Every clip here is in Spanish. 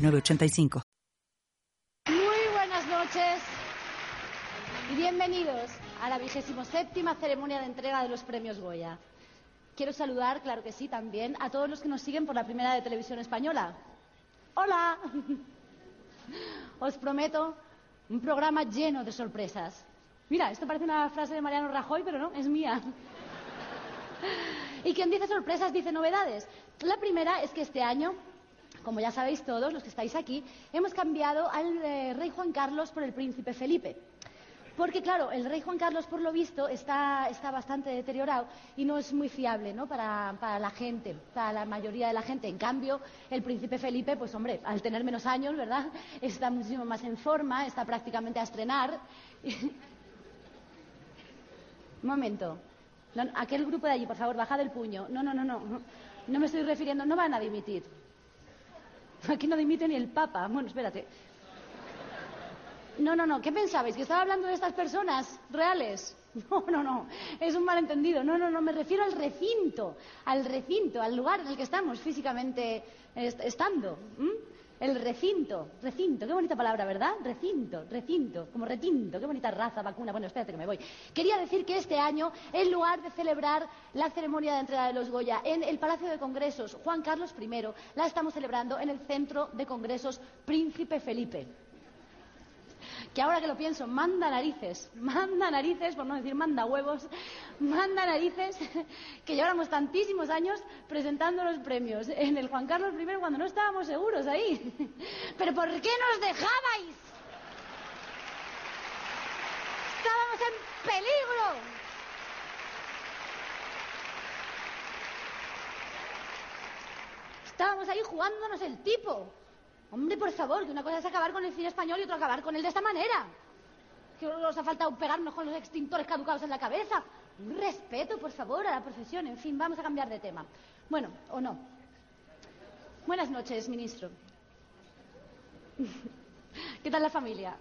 985. Muy buenas noches y bienvenidos a la vigésimo séptima ceremonia de entrega de los premios Goya. Quiero saludar, claro que sí, también a todos los que nos siguen por la primera de televisión española. ¡Hola! Os prometo un programa lleno de sorpresas. Mira, esto parece una frase de Mariano Rajoy, pero no, es mía. Y quien dice sorpresas dice novedades. La primera es que este año como ya sabéis todos los que estáis aquí, hemos cambiado al eh, rey Juan Carlos por el príncipe Felipe. Porque, claro, el rey Juan Carlos, por lo visto, está, bastante deteriorado y no es muy fiable ¿no? Para, la gente, para la mayoría de la gente. En cambio, el príncipe Felipe, pues hombre, al tener menos años, ¿verdad? Está muchísimo más en forma, está prácticamente a estrenar. Un momento. aquel grupo de allí, por favor, bajad el puño. No, no, no, no. No me estoy refiriendo, no van a dimitir. Aquí no dimite ni el Papa. Bueno, espérate. No, no, no. ¿Qué pensabais? ¿Que estaba hablando de estas personas reales? No, no, no. Es un malentendido. No, no, no. Me refiero al recinto. Al recinto, al lugar en el que estamos físicamente estando. El recinto, recinto, qué bonita palabra, ¿verdad? Recinto, recinto, como retinto, qué bonita raza, vacuna. Bueno, espérate que me voy. Quería decir que este año, en lugar de celebrar la ceremonia de entrega de los Goya en el Palacio de Congresos Juan Carlos I, la estamos celebrando en el Centro de Congresos Príncipe Felipe que ahora que lo pienso, manda narices, manda narices, por no decir manda huevos, manda narices, que lleváramos tantísimos años presentando los premios en el Juan Carlos I cuando no estábamos seguros ahí. Pero ¿por qué nos dejabais? Estábamos en peligro. Estábamos ahí jugándonos el tipo. Hombre, por favor, que una cosa es acabar con el cine español y otra acabar con él de esta manera. Que nos ha faltado pegarnos con los extintores caducados en la cabeza. Un respeto, por favor, a la profesión. En fin, vamos a cambiar de tema. Bueno, o no. Buenas noches, ministro. ¿Qué tal la familia?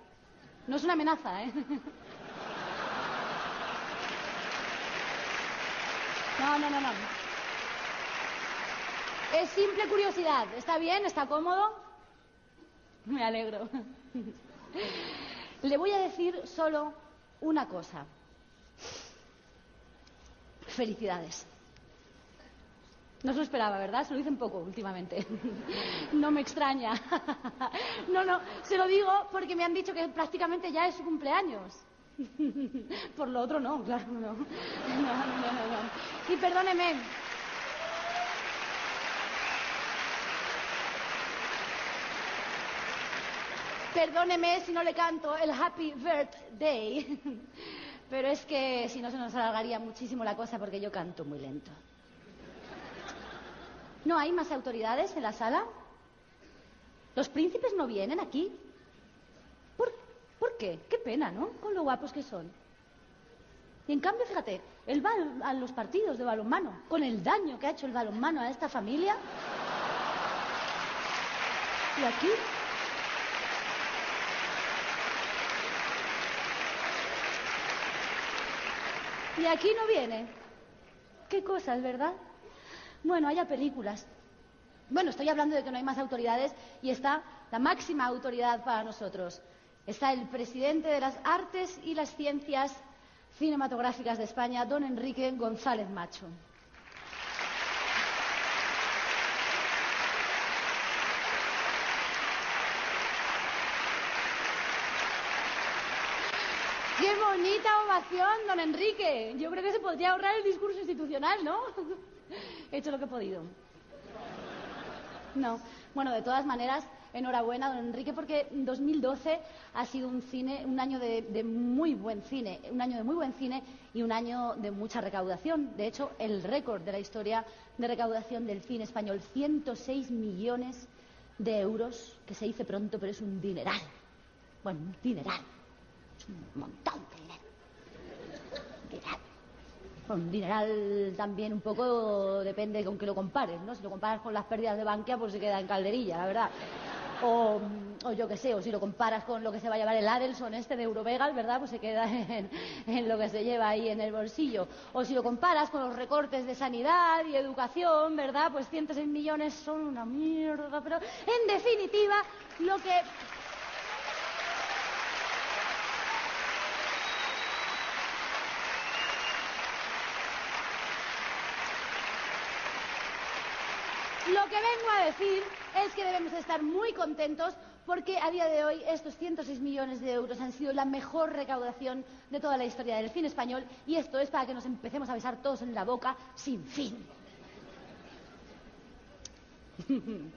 No es una amenaza, ¿eh? No, no, no, no. Es simple curiosidad. ¿Está bien? ¿Está cómodo? Me alegro. Le voy a decir solo una cosa. Felicidades. No se lo esperaba, ¿verdad? Se lo dicen poco últimamente. No me extraña. No, no, se lo digo porque me han dicho que prácticamente ya es su cumpleaños. Por lo otro no, claro, no. No, no, no, Y perdóneme, Perdóneme si no le canto el Happy Birthday, pero es que si no se nos alargaría muchísimo la cosa porque yo canto muy lento. ¿No hay más autoridades en la sala? ¿Los príncipes no vienen aquí? ¿Por, ¿Por qué? Qué pena, ¿no? Con lo guapos que son. Y en cambio, fíjate, él va a los partidos de balonmano, con el daño que ha hecho el balonmano a esta familia. Y aquí Y aquí no viene. Qué cosas, ¿verdad? Bueno, haya películas. Bueno, estoy hablando de que no hay más autoridades y está la máxima autoridad para nosotros. Está el presidente de las artes y las ciencias cinematográficas de España, don Enrique González Macho. Qué bonita ovación, don Enrique. Yo creo que se podría ahorrar el discurso institucional, ¿no? He hecho lo que he podido. No. Bueno, de todas maneras, enhorabuena, don Enrique, porque 2012 ha sido un cine, un año de, muy buen cine, un año de muy buen cine y un año de mucha recaudación. De hecho, el récord de la historia de recaudación del cine español, 106 millones de euros, que se dice pronto, pero es un dineral. Bueno, un dineral. Es un montón un dineral también un poco depende con que lo compares, ¿no? Si lo comparas con las pérdidas de Bankia, pues se queda en calderilla, la verdad. O, o yo qué sé, o si lo comparas con lo que se va a llevar el Adelson este de Eurovegal, ¿verdad? Pues se queda en lo que se lleva ahí en el bolsillo. O si lo comparas con los recortes de sanidad y educación, ¿verdad? Pues 106 millones son una mierda, pero en definitiva, lo que Lo que vengo a decir es que debemos estar muy contentos porque a día de hoy estos 106 millones de euros han sido la mejor recaudación de toda la historia del cine español y esto es para que nos empecemos a besar todos en la boca sin fin.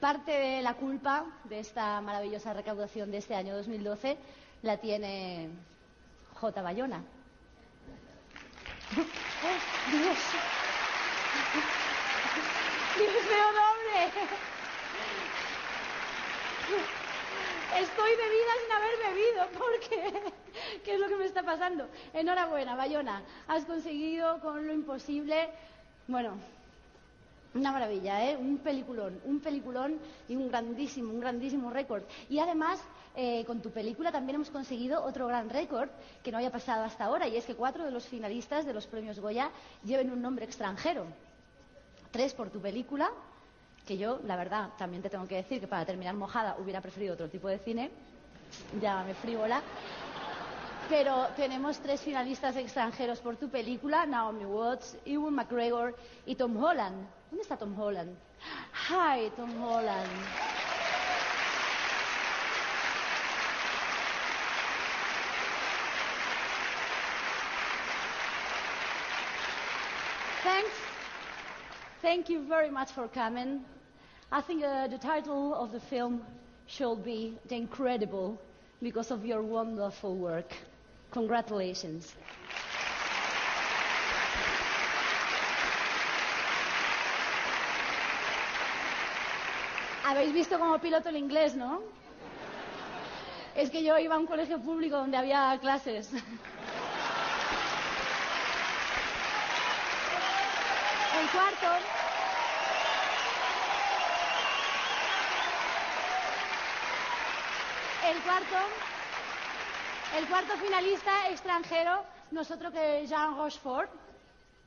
Parte de la culpa de esta maravillosa recaudación de este año 2012 la tiene J. Bayona. ¡Oh, Dios! ¡Dios mío, doble! Estoy bebida sin haber bebido, porque ¿qué es lo que me está pasando? Enhorabuena, Bayona. Has conseguido con lo imposible, bueno, una maravilla, ¿eh? Un peliculón, un peliculón y un grandísimo, un grandísimo récord. Y además, eh, con tu película también hemos conseguido otro gran récord que no había pasado hasta ahora, y es que cuatro de los finalistas de los premios Goya lleven un nombre extranjero. Tres por tu película, que yo, la verdad, también te tengo que decir que para terminar mojada hubiera preferido otro tipo de cine, llámame frívola. Pero tenemos tres finalistas extranjeros por tu película, Naomi Watts, Ewan McGregor y Tom Holland. ¿Dónde está Tom Holland? Hi, Tom Holland. Thank you very much for coming. I think uh, the title of the film should be The Incredible because of your wonderful work. Congratulations. Habéis visto como piloto el inglés, ¿no? Es que yo iba a un colegio público donde había clases. El cuarto. El cuarto. El cuarto finalista extranjero, nosotros que Jean Rochefort,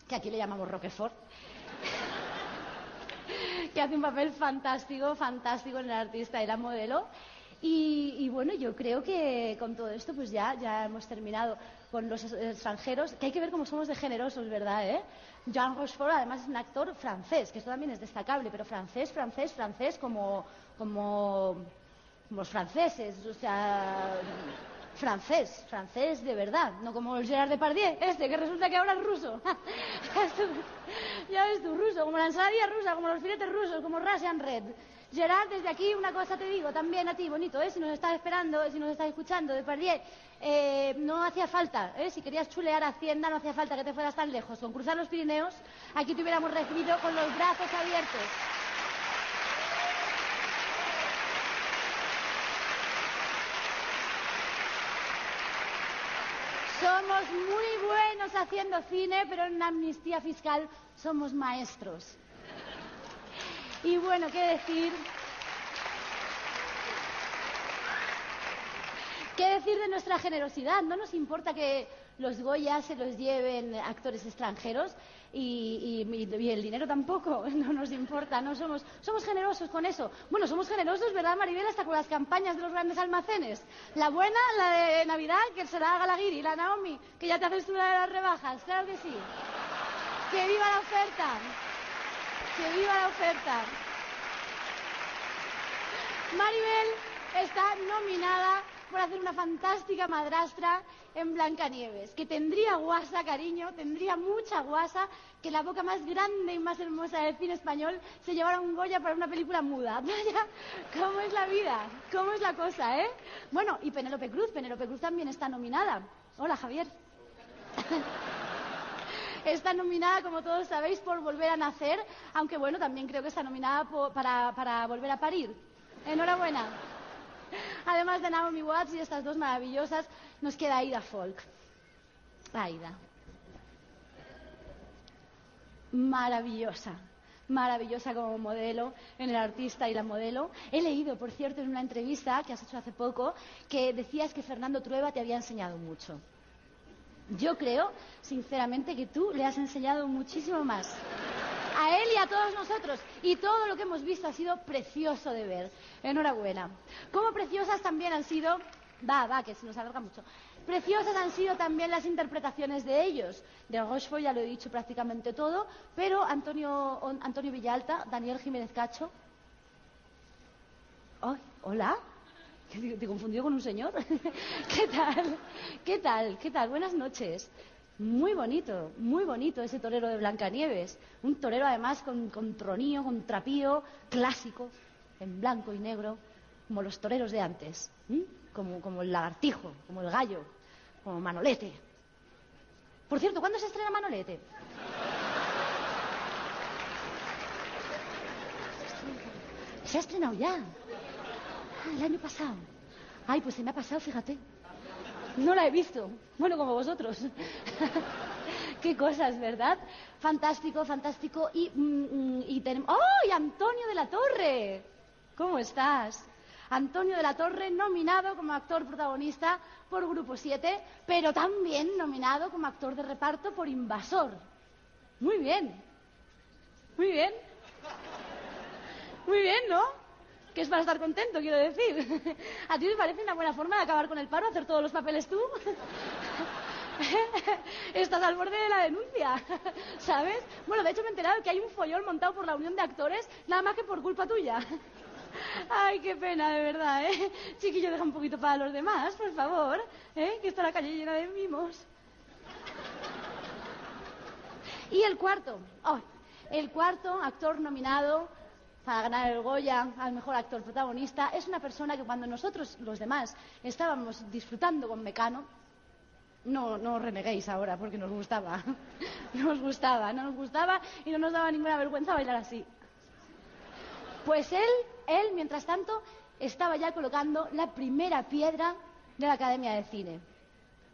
que aquí le llamamos Roquefort, que hace un papel fantástico, fantástico en el artista y la modelo. Y, y, bueno, yo creo que con todo esto pues ya, ya hemos terminado con los extranjeros, que hay que ver cómo somos de generosos, ¿verdad? Eh? Jean Rochefort además es un actor francés, que esto también es destacable, pero francés, francés, francés como, como, los franceses, o sea, francés, francés de verdad, no como el Gerard Depardieu, este, que resulta que ahora es ruso. ya ves tú, ruso, como la ensaladilla rusa, como los filetes rusos, como Russian Red. Gerard, desde aquí una cosa te digo, también a ti, bonito, ¿eh? si nos estás esperando, si nos estás escuchando, Depardieu, eh, no hacía falta, ¿eh? si querías chulear Hacienda, no hacía falta que te fueras tan lejos. Con cruzar los Pirineos, aquí te hubiéramos recibido con los brazos abiertos. Somos muy buenos haciendo cine, pero en amnistía fiscal somos maestros. Y bueno, ¿qué decir? ¿Qué decir de nuestra generosidad? No nos importa que los Goya se los lleven actores extranjeros y, el dinero tampoco, no nos importa, no somos, somos generosos con eso. Bueno, somos generosos, ¿verdad, Maribel? Hasta con las campañas de los grandes almacenes. La buena, la de Navidad, que se la haga la la Naomi, que ya te haces una de las rebajas, claro que sí. ¡Que viva la oferta! ¡Que viva la oferta! Maribel está nominada por hacer una fantástica madrastra en Blancanieves, que tendría guasa, cariño, tendría mucha guasa, que la boca más grande y más hermosa del cine español se llevara un Goya para una película muda. Vaya, cómo es la vida, cómo es la cosa, ¿eh? Bueno, y Penélope Cruz, Penélope Cruz también está nominada. Hola, Javier. Está nominada, como todos sabéis, por Volver a Nacer, aunque bueno, también creo que está nominada para, para Volver a Parir. Enhorabuena. Además de Naomi Watts y estas dos maravillosas, nos queda Aida Folk. Aida. Maravillosa maravillosa como modelo, en el artista y la modelo. He leído, por cierto, en una entrevista que has hecho hace poco, que decías que Fernando Trueba te había enseñado mucho. Yo creo, sinceramente, que tú le has enseñado muchísimo más. A él y a todos nosotros. Y todo lo que hemos visto ha sido precioso de ver. Enhorabuena. Como preciosas también han sido. Va, va, que se nos alarga mucho. Preciosas han sido también las interpretaciones de ellos. De Rochefort ya lo he dicho prácticamente todo, pero Antonio, Antonio Villalta, Daniel Jiménez Cacho. ¿Hola? ¿Te confundió con un señor? ¿Qué tal? ¿Qué tal? ¿Qué tal? Buenas noches. Muy bonito, muy bonito ese torero de Blancanieves. Un torero además con, con tronío, con trapío, clásico, en blanco y negro, como los toreros de antes. Como, como el lagartijo, como el gallo, como Manolete. Por cierto, ¿cuándo se estrena Manolete? Se ha estrenado ya. Ah, el año pasado. Ay, pues se me ha pasado, fíjate. No la he visto. Bueno, como vosotros. Qué cosas, ¿verdad? Fantástico, fantástico. Y, mm, mm, y tenemos... ¡Oh! Antonio de la Torre! ¿Cómo estás? Antonio de la Torre, nominado como actor protagonista por Grupo 7, pero también nominado como actor de reparto por Invasor. Muy bien. Muy bien. Muy bien, ¿no? Es para estar contento, quiero decir. ¿A ti te parece una buena forma de acabar con el paro, hacer todos los papeles tú? Estás al borde de la denuncia, ¿sabes? Bueno, de hecho me he enterado que hay un follón montado por la unión de actores, nada más que por culpa tuya. Ay, qué pena, de verdad, ¿eh? Chiquillo, deja un poquito para los demás, por favor, ¿eh? Que está la calle llena de mimos. Y el cuarto, oh, el cuarto actor nominado para ganar el Goya al mejor actor protagonista es una persona que cuando nosotros, los demás, estábamos disfrutando con Mecano, no, no reneguéis ahora porque nos gustaba, nos gustaba, no nos gustaba y no nos daba ninguna vergüenza bailar así. Pues él, él, mientras tanto, estaba ya colocando la primera piedra de la Academia de Cine.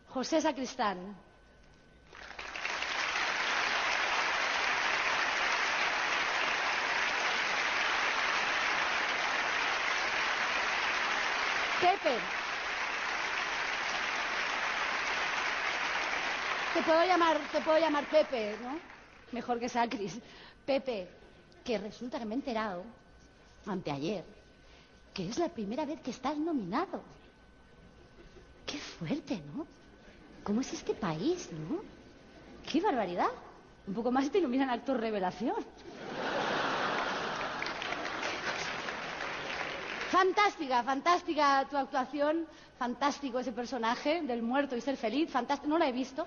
José Sacristán. Pepe. Te puedo llamar, te puedo llamar Pepe, ¿no? Mejor que Sacris. Pepe, que resulta que me he enterado anteayer, que es la primera vez que estás nominado. Qué fuerte, ¿no? ¿Cómo es este país, no? Qué barbaridad. Un poco más te iluminan actor revelación. Fantástica, fantástica tu actuación, fantástico ese personaje del muerto y ser feliz, fantástico. No la he visto,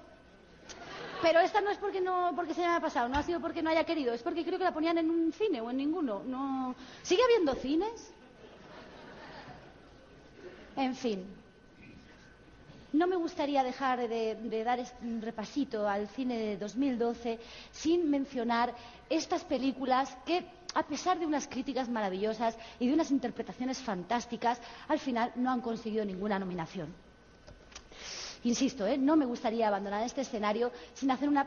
pero esta no es porque, no, porque se me haya pasado, no ha sido porque no haya querido, es porque creo que la ponían en un cine o en ninguno. No... ¿Sigue habiendo cines? En fin. No me gustaría dejar de, de dar un repasito al cine de 2012 sin mencionar estas películas que, a pesar de unas críticas maravillosas y de unas interpretaciones fantásticas, al final no han conseguido ninguna nominación. Insisto, ¿eh? no me gustaría abandonar este escenario sin hacer una,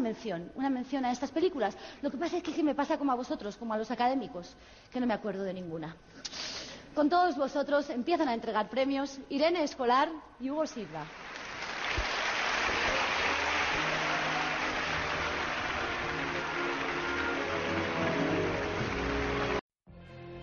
mención, una mención a estas películas. Lo que pasa es que me pasa como a vosotros, como a los académicos, que no me acuerdo de ninguna. Con todos vosotros empiezan a entregar premios Irene Escolar y Hugo Silva.